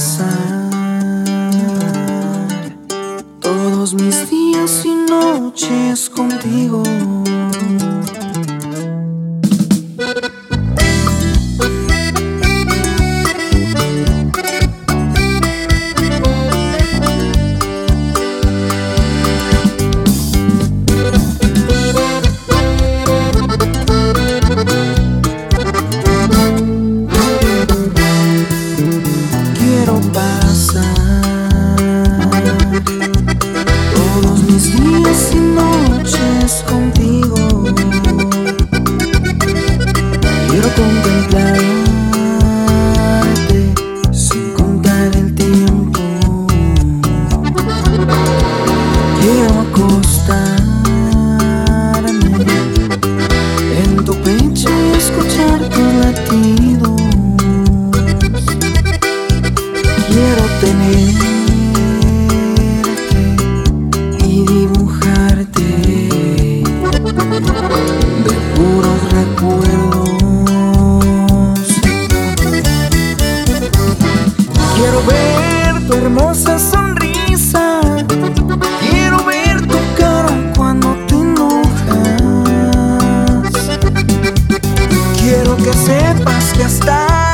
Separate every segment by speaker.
Speaker 1: pasar todos mis días y noches contigo. Quiero ver tu hermosa sonrisa. Quiero ver tu cara cuando te enojas. Quiero que sepas que hasta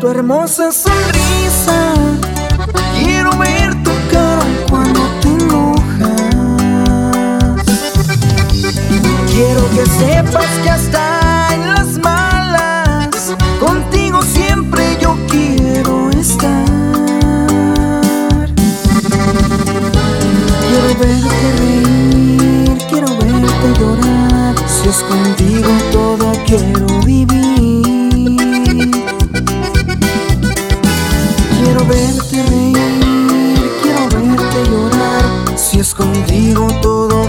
Speaker 1: tu hermosa sonrisa. Quiero ver tu cara cuando te enojas. Quiero que sepas que hasta en las malas, contigo siempre yo quiero estar. Quiero verte reír, quiero verte llorar. Si es contigo todo quiero vivir. Verte reír, quiero verte llorar. Si es contigo todo